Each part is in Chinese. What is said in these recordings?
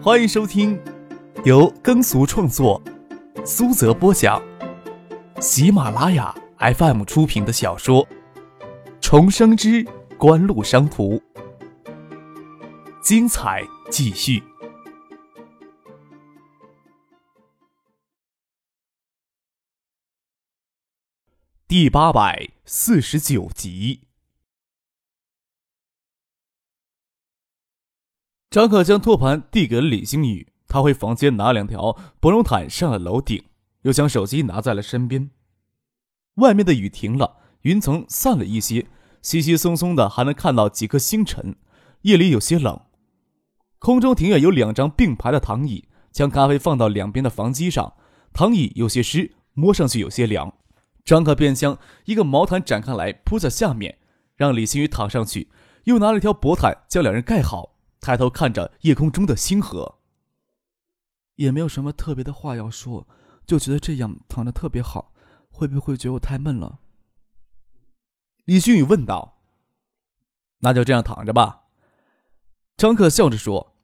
欢迎收听由耕俗创作、苏泽播讲、喜马拉雅 FM 出品的小说《重生之官路商途》，精彩继续，第八百四十九集。张可将托盘递给了李星宇，他回房间拿两条薄绒毯上了楼顶，又将手机拿在了身边。外面的雨停了，云层散了一些，稀稀松松的还能看到几颗星辰。夜里有些冷，空中庭院有两张并排的躺椅，将咖啡放到两边的房机上，躺椅有些湿，摸上去有些凉。张可便将一个毛毯展开来铺在下面，让李星宇躺上去，又拿了一条薄毯将两人盖好。抬头看着夜空中的星河，也没有什么特别的话要说，就觉得这样躺着特别好。会不会觉得我太闷了？李星宇问道。那就这样躺着吧。张克笑着说：“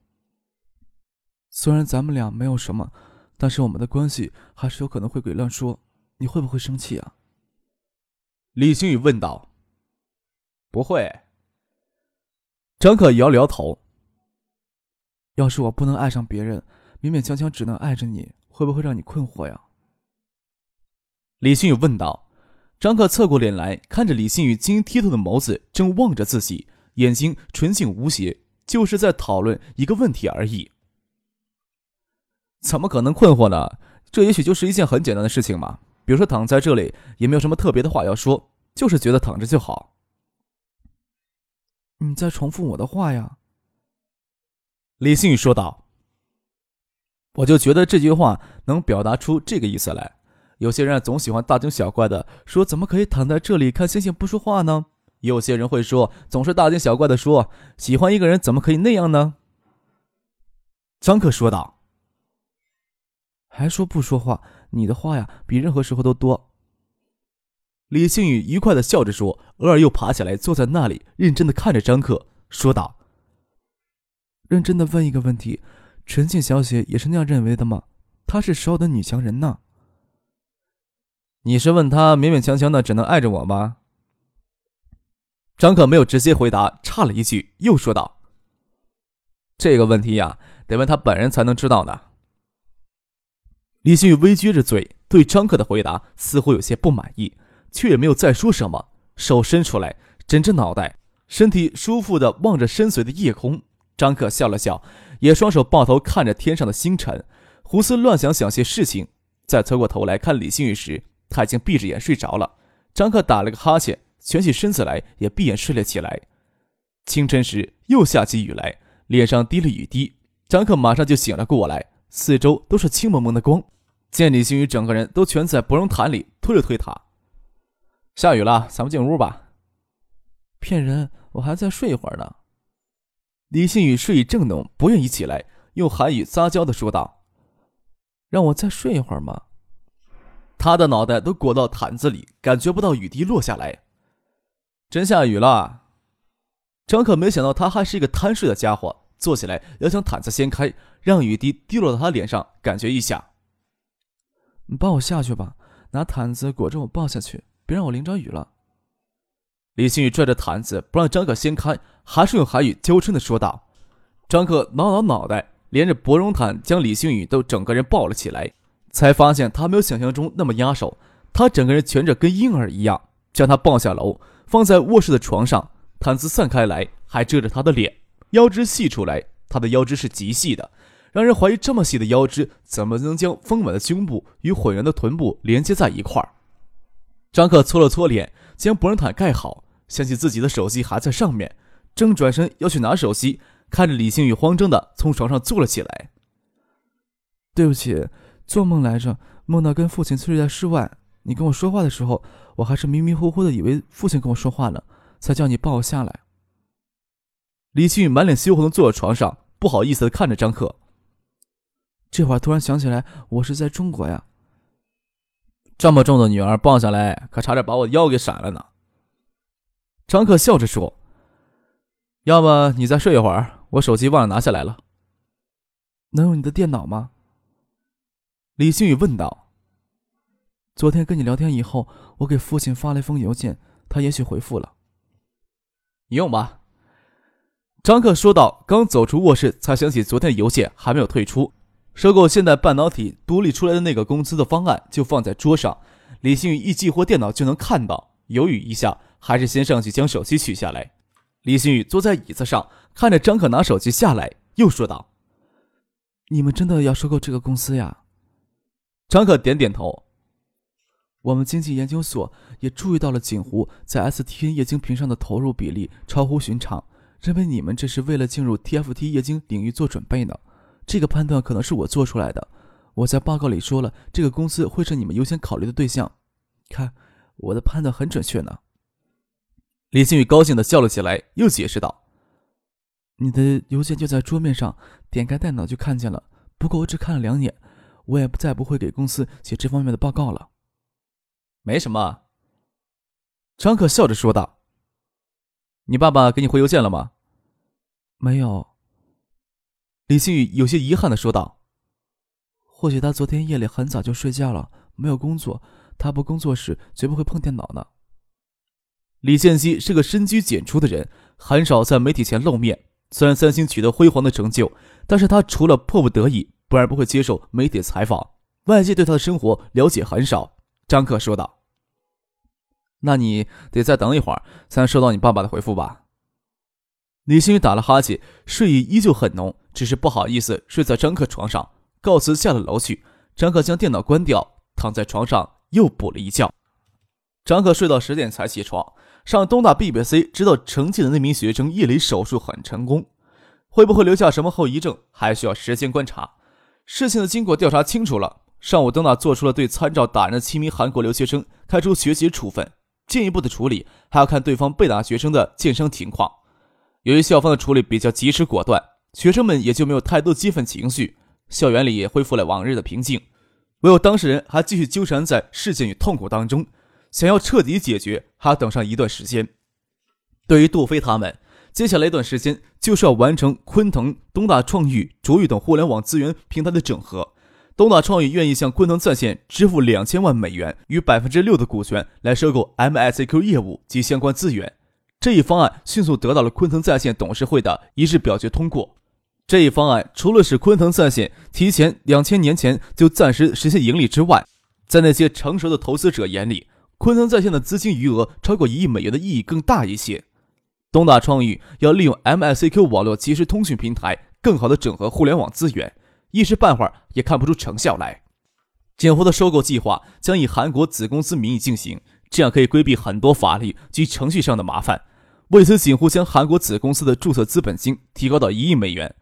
虽然咱们俩没有什么，但是我们的关系还是有可能会给乱说。你会不会生气啊？”李星宇问道。不会。张可摇了摇头。要是我不能爱上别人，勉勉强强只能爱着你，会不会让你困惑呀？李新宇问道。张克侧过脸来看着李新宇晶莹剔透的眸子，正望着自己，眼睛纯净无邪，就是在讨论一个问题而已。怎么可能困惑呢？这也许就是一件很简单的事情嘛。比如说躺在这里，也没有什么特别的话要说，就是觉得躺着就好。你在重复我的话呀？李星宇说道：“我就觉得这句话能表达出这个意思来。有些人总喜欢大惊小怪的说，怎么可以躺在这里看星星不说话呢？有些人会说，总是大惊小怪的说，喜欢一个人怎么可以那样呢？”张克说道：“还说不说话？你的话呀，比任何时候都多。”李星宇愉快的笑着说，偶尔又爬起来坐在那里，认真的看着张克，说道。认真的问一个问题：陈静小姐也是那样认为的吗？她是时候的女强人呢。你是问她勉勉强强的只能爱着我吗？张可没有直接回答，插了一句，又说道：“这个问题呀，得问她本人才能知道呢。”李新宇微撅着嘴，对张克的回答似乎有些不满意，却也没有再说什么，手伸出来枕着脑袋，身体舒服的望着深邃的夜空。张克笑了笑，也双手抱头看着天上的星辰，胡思乱想想些事情。再侧过头来看李星宇时，他已经闭着眼睡着了。张克打了个哈欠，蜷起身子来，也闭眼睡了起来。清晨时又下起雨来，脸上滴了雨滴。张克马上就醒了过来，四周都是青蒙蒙的光。见李星宇整个人都蜷在薄绒毯里，推了推他：“下雨了，咱们进屋吧。”骗人，我还在睡一会儿呢。李新宇睡意正浓，不愿意起来，用韩语撒娇的说道：“让我再睡一会儿吗？”他的脑袋都裹到毯子里，感觉不到雨滴落下来。真下雨了。张可没想到他还是一个贪睡的家伙，坐起来要将毯子掀开，让雨滴滴落到他脸上，感觉一下。你抱我下去吧，拿毯子裹着我抱下去，别让我淋着雨了。李新宇拽着毯子不让张可掀开，还是用韩语娇嗔的说道：“张克挠挠脑袋，连着薄绒毯将李星宇都整个人抱了起来，才发现他没有想象中那么压手，他整个人蜷着跟婴儿一样，将他抱下楼，放在卧室的床上，毯子散开来，还遮着他的脸，腰肢细出来，他的腰肢是极细的，让人怀疑这么细的腰肢怎么能将丰满的胸部与浑圆的臀部连接在一块儿。张克搓了搓脸，将薄绒毯盖好。想起自己的手机还在上面，正转身要去拿手机，看着李星宇慌张的从床上坐了起来。对不起，做梦来着，梦到跟父亲睡在室外。你跟我说话的时候，我还是迷迷糊糊的，以为父亲跟我说话呢，才叫你抱我下来。李星宇满脸羞红的坐在床上，不好意思的看着张克。这会儿突然想起来，我是在中国呀。这么重的女儿抱下来，可差点把我腰给闪了呢。张克笑着说：“要么你再睡一会儿，我手机忘了拿下来了。”能用你的电脑吗？李星宇问道。昨天跟你聊天以后，我给父亲发了一封邮件，他也许回复了。你用吧。张克说道。刚走出卧室，才想起昨天邮件还没有退出，收购现代半导体独立出来的那个公司的方案就放在桌上。李星宇一激活电脑就能看到，犹豫一下，还是先上去将手机取下来。李星宇坐在椅子上，看着张可拿手机下来，又说道：“你们真的要收购这个公司呀？”张可点点头。我们经济研究所也注意到了锦湖在 STN 液晶屏上的投入比例超乎寻常，认为你们这是为了进入 TFT 液晶领域做准备呢。这个判断可能是我做出来的。我在报告里说了，这个公司会是你们优先考虑的对象。看，我的判断很准确呢。李新宇高兴地笑了起来，又解释道：“你的邮件就在桌面上，点开电脑就看见了。不过我只看了两眼，我也再不会给公司写这方面的报告了。”没什么，张可笑着说道：“你爸爸给你回邮件了吗？”“没有。”李星宇有些遗憾的说道：“或许他昨天夜里很早就睡觉了，没有工作。他不工作时绝不会碰电脑呢。”李建熙是个深居简出的人，很少在媒体前露面。虽然三星取得辉煌的成就，但是他除了迫不得已，不然不会接受媒体采访。外界对他的生活了解很少。张克说道：“那你得再等一会儿，才能收到你爸爸的回复吧？”李星宇打了哈欠，睡意依旧很浓，只是不好意思睡在张克床上，告辞下了楼去。张克将电脑关掉，躺在床上又补了一觉。张克睡到十点才起床，上东大 BBC，知道成绩的那名学生夜里手术很成功，会不会留下什么后遗症，还需要时间观察。事情的经过调查清楚了。上午，东大做出了对参照打人的七名韩国留学生开出学习处分，进一步的处理还要看对方被打学生的健伤情况。由于校方的处理比较及时果断，学生们也就没有太多激愤情绪，校园里也恢复了往日的平静。唯有当事人还继续纠缠在事件与痛苦当中，想要彻底解决，还要等上一段时间。对于杜飞他们，接下来一段时间就是要完成昆腾、东大创育、卓越等互联网资源平台的整合。东大创意愿意向昆腾在线支付两千万美元与百分之六的股权来收购 MSQ 业务及相关资源。这一方案迅速得到了昆腾在线董事会的一致表决通过。这一方案除了使昆腾在线提前两千年前就暂时实现盈利之外，在那些成熟的投资者眼里，昆腾在线的资金余额超过一亿美元的意义更大一些。东大创意要利用 MICQ 网络即时通讯平台，更好地整合互联网资源。一时半会儿也看不出成效来。锦湖的收购计划将以韩国子公司名义进行，这样可以规避很多法律及程序上的麻烦。为此，锦湖将韩国子公司的注册资本金提高到一亿美元。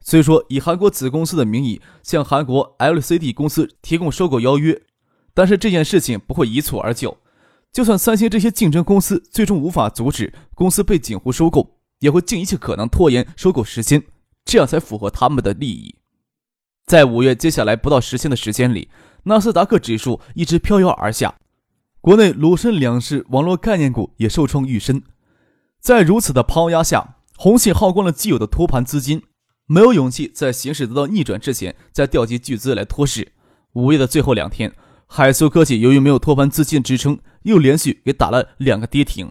虽说以韩国子公司的名义向韩国 LCD 公司提供收购邀约，但是这件事情不会一蹴而就。就算三星这些竞争公司最终无法阻止公司被锦湖收购，也会尽一切可能拖延收购时间，这样才符合他们的利益。在五月接下来不到十天的时间里，纳斯达克指数一直飘摇而下，国内沪深两市网络概念股也受创愈深。在如此的抛压下，红信耗光了既有的托盘资金，没有勇气在形势得到逆转之前再调集巨资来托市。五月的最后两天，海苏科技由于没有托盘资金支撑，又连续给打了两个跌停。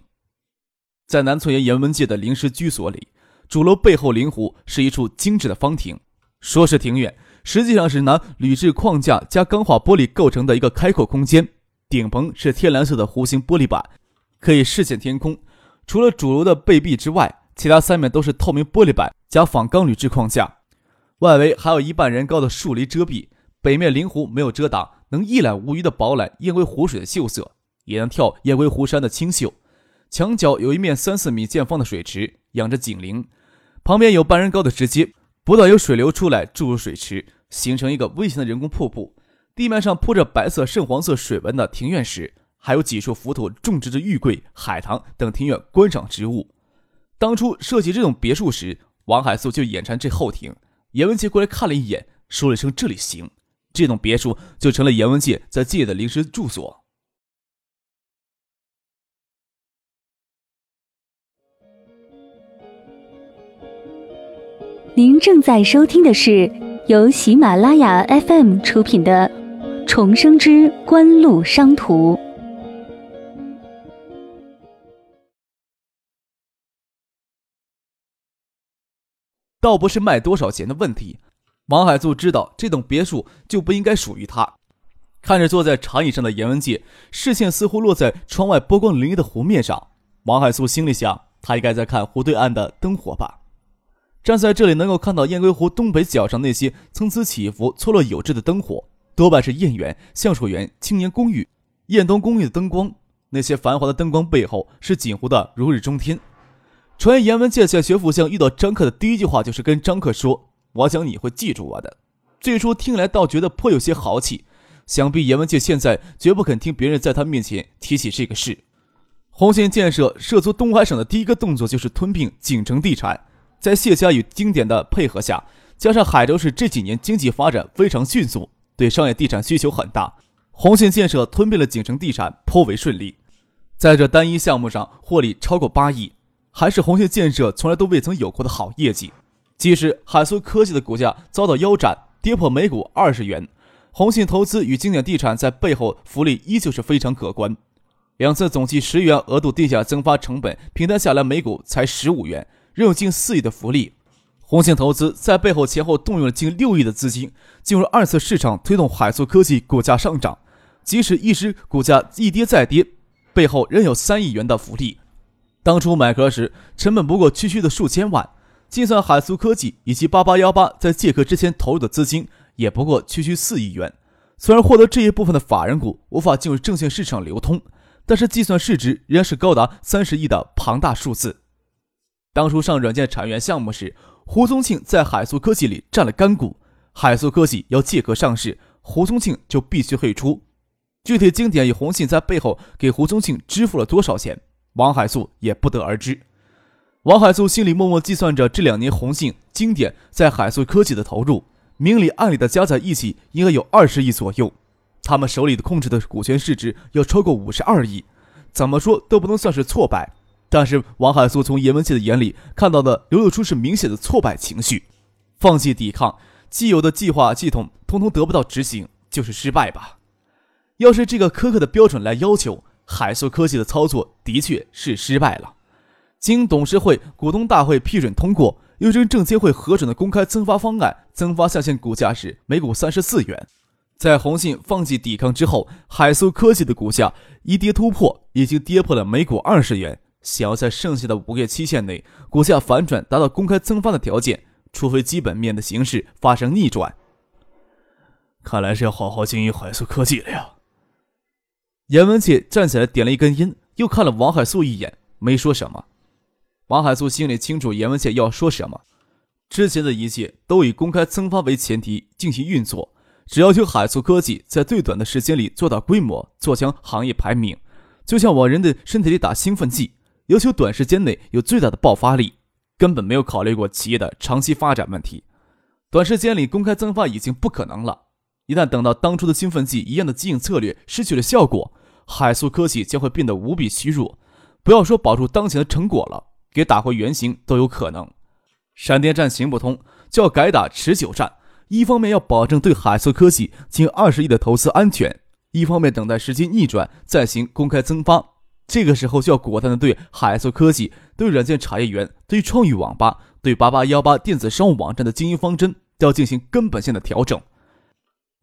在南村岩岩文界的临时居所里，主楼背后灵湖是一处精致的方亭，说是庭院。实际上是拿铝制框架加钢化玻璃构成的一个开阔空间，顶棚是天蓝色的弧形玻璃板，可以视线天空。除了主楼的背壁之外，其他三面都是透明玻璃板加仿钢铝制框架，外围还有一半人高的树篱遮蔽。北面临湖没有遮挡，能一览无余的饱览燕归湖水的秀色，也能眺燕归湖山的清秀。墙角有一面三四米见方的水池，养着锦鳞，旁边有半人高的石阶。不断有水流出来注入水池，形成一个微型的人工瀑布。地面上铺着白色深黄色水纹的庭院石，还有几处浮土种植着玉桂、海棠等庭院观赏植物。当初设计这种别墅时，王海素就眼馋这后庭。严文杰过来看了一眼，说了声“这里行”，这栋别墅就成了严文杰在借的临时住所。您正在收听的是由喜马拉雅 FM 出品的《重生之官路商途》。倒不是卖多少钱的问题，王海素知道这栋别墅就不应该属于他。看着坐在长椅上的严文杰，视线似乎落在窗外波光粼粼的湖面上。王海素心里想：他应该在看湖对岸的灯火吧。站在这里，能够看到雁归湖东北角上那些参差起伏、错落有致的灯火，多半是燕园、橡树园、青年公寓、燕东公寓的灯光。那些繁华的灯光背后，是锦湖的如日中天。传言严文介在学府巷遇到张克的第一句话，就是跟张克说：“我想你会记住我的。”最初听来倒觉得颇有些豪气。想必严文介现在绝不肯听别人在他面前提起这个事。红信建设涉足东海省的第一个动作就是吞并景城地产，在谢家与经典的配合下，加上海州市这几年经济发展非常迅速，对商业地产需求很大，红信建设吞并了景城地产颇为顺利，在这单一项目上获利超过八亿，还是红信建设从来都未曾有过的好业绩。即使海苏科技的股价遭到腰斩，跌破每股二十元。宏信投资与经典地产在背后福利依旧是非常可观，两次总计十元额度地价增发成本平摊下来每股才十五元，仍有近四亿的福利。宏信投资在背后前后动用了近六亿的资金，进入二次市场推动海素科技股价上涨，即使一时股价一跌再跌，背后仍有三亿元的福利。当初买壳时成本不过区区的数千万，计算海素科技以及八八幺八在借壳之前投入的资金。也不过区区四亿元，虽然获得这一部分的法人股无法进入证券市场流通，但是计算市值仍是高达三十亿的庞大数字。当初上软件产业园项目时，胡宗庆在海素科技里占了干股，海素科技要借壳上市，胡宗庆就必须退出。具体经典与红信在背后给胡宗庆支付了多少钱，王海素也不得而知。王海素心里默默计算着这两年红信、经典在海素科技的投入。明里暗里的加在一起，应该有二十亿左右。他们手里的控制的股权市值要超过五十二亿，怎么说都不能算是挫败。但是王海素从严文杰的眼里看到的，流露出是明显的挫败情绪。放弃抵抗，既有的计划系统通通得不到执行，就是失败吧。要是这个苛刻的标准来要求，海素科技的操作的确是失败了。经董事会、股东大会批准通过。又经证监会核准的公开增发方案，增发下限股价是每股三十四元。在红信放弃抵抗之后，海苏科技的股价一跌突破，已经跌破了每股二十元。想要在剩下的五个月期限内股价反转，达到公开增发的条件，除非基本面的形势发生逆转。看来是要好好经营海苏科技了呀。严文杰站起来点了一根烟，又看了王海素一眼，没说什么。王海素心里清楚严文杰要说什么，之前的一切都以公开增发为前提进行运作，只要求海素科技在最短的时间里做到规模，做强行业排名，就像往人的身体里打兴奋剂，要求短时间内有最大的爆发力，根本没有考虑过企业的长期发展问题。短时间里公开增发已经不可能了，一旦等到当初的兴奋剂一样的经营策略失去了效果，海素科技将会变得无比虚弱，不要说保住当前的成果了。给打回原形都有可能，闪电战行不通，就要改打持久战。一方面要保证对海素科技近二十亿的投资安全，一方面等待时机逆转再行公开增发。这个时候就要果断的对海素科技、对软件产业园、对创意网吧、对八八幺八电子商务网站的经营方针要进行根本性的调整。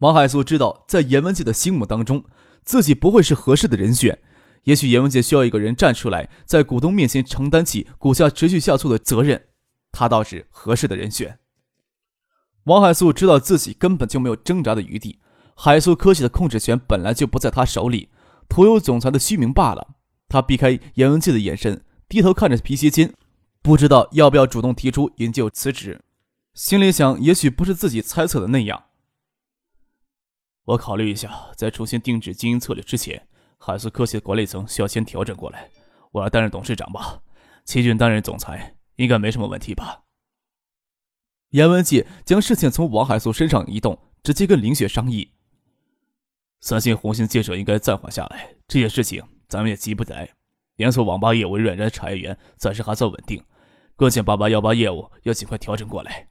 王海素知道，在严文杰的心目当中，自己不会是合适的人选。也许严文杰需要一个人站出来，在股东面前承担起股价持续下挫的责任，他倒是合适的人选。王海素知道自己根本就没有挣扎的余地，海素科技的控制权本来就不在他手里，徒有总裁的虚名罢了。他避开严文杰的眼神，低头看着皮鞋尖，不知道要不要主动提出引咎辞职，心里想，也许不是自己猜测的那样。我考虑一下，在重新定制经营策略之前。海思科技的管理层需要先调整过来，我来担任董事长吧。齐俊担任总裁，应该没什么问题吧？严文杰将视线从王海素身上移动，直接跟林雪商议。三星红星建设应该暂缓下来，这件事情咱们也急不来。连锁网吧业务软件产业园暂时还算稳定，关键八八幺八业务要尽快调整过来。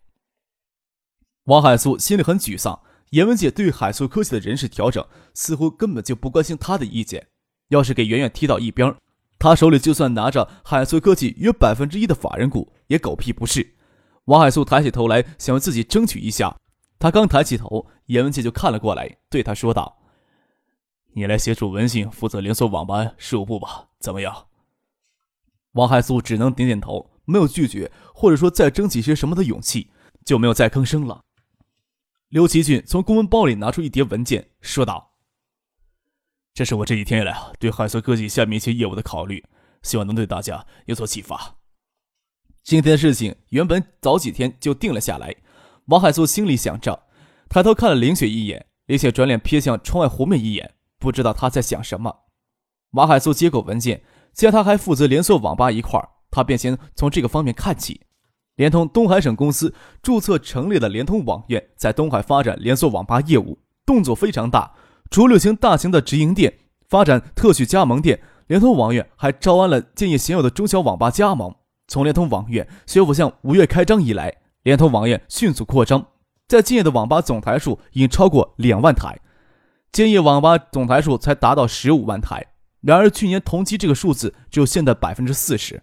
王海素心里很沮丧。严文杰对海素科技的人事调整，似乎根本就不关心他的意见。要是给圆圆踢到一边，他手里就算拿着海素科技约百分之一的法人股，也狗屁不是。王海素抬起头来，想为自己争取一下。他刚抬起头，严文杰就看了过来，对他说道：“你来协助文信负责连锁网吧事务部吧，怎么样？”王海素只能点点头，没有拒绝，或者说再争取些什么的勇气，就没有再吭声了。刘奇俊从公文包里拿出一叠文件，说道：“这是我这几天来对海瑟科技下面一些业务的考虑，希望能对大家有所启发。”今天的事情原本早几天就定了下来。王海素心里想着，抬头看了林雪一眼，林雪转脸瞥向窗外湖面一眼，不知道他在想什么。王海素接过文件，见他还负责连锁网吧一块他便先从这个方面看起。联通东海省公司注册成立的联通网院，在东海发展连锁网吧业务，动作非常大。除六型大型的直营店，发展特许加盟店，联通网院还招安了建业现有的中小网吧加盟。从联通网院宣布向五月开张以来，联通网院迅速扩张，在建业的网吧总台数已经超过两万台，建业网吧总台数才达到十五万台。然而去年同期这个数字只有现在百分之四十。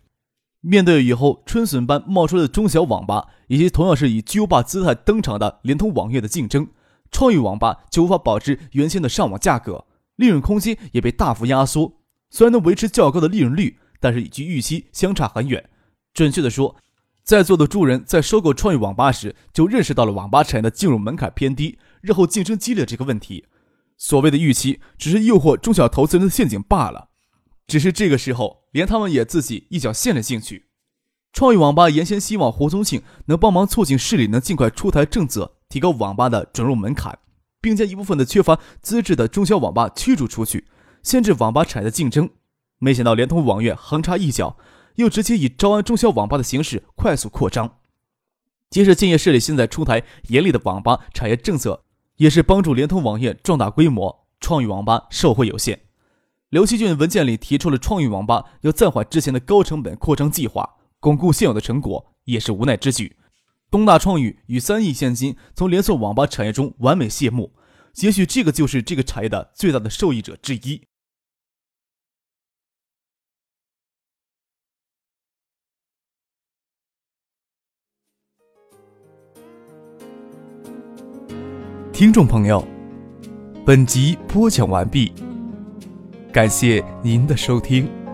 面对以后春笋般冒出来的中小网吧，以及同样是以巨无霸姿态登场的联通网页的竞争，创意网吧就无法保持原先的上网价格，利润空间也被大幅压缩。虽然能维持较高的利润率，但是与其预期相差很远。准确的说，在座的诸人在收购创意网吧时，就认识到了网吧产业的进入门槛偏低，日后竞争激烈这个问题。所谓的预期，只是诱惑中小投资人的陷阱罢了。只是这个时候，连他们也自己一脚陷了进去。创意网吧原先希望胡宗庆能帮忙促进市里能尽快出台政策，提高网吧的准入门槛，并将一部分的缺乏资质的中小网吧驱逐出去，限制网吧产业的竞争。没想到联通网院横插一脚，又直接以招安中小网吧的形式快速扩张。即使建业市里现在出台严厉的网吧产业政策，也是帮助联通网院壮大规模，创意网吧受惠有限。刘奇俊文件里提出了创意网吧要暂缓之前的高成本扩张计划，巩固现有的成果，也是无奈之举。东大创意与三亿现金从连锁网吧产业中完美谢幕，也许这个就是这个产业的最大的受益者之一。听众朋友，本集播讲完毕。感谢您的收听。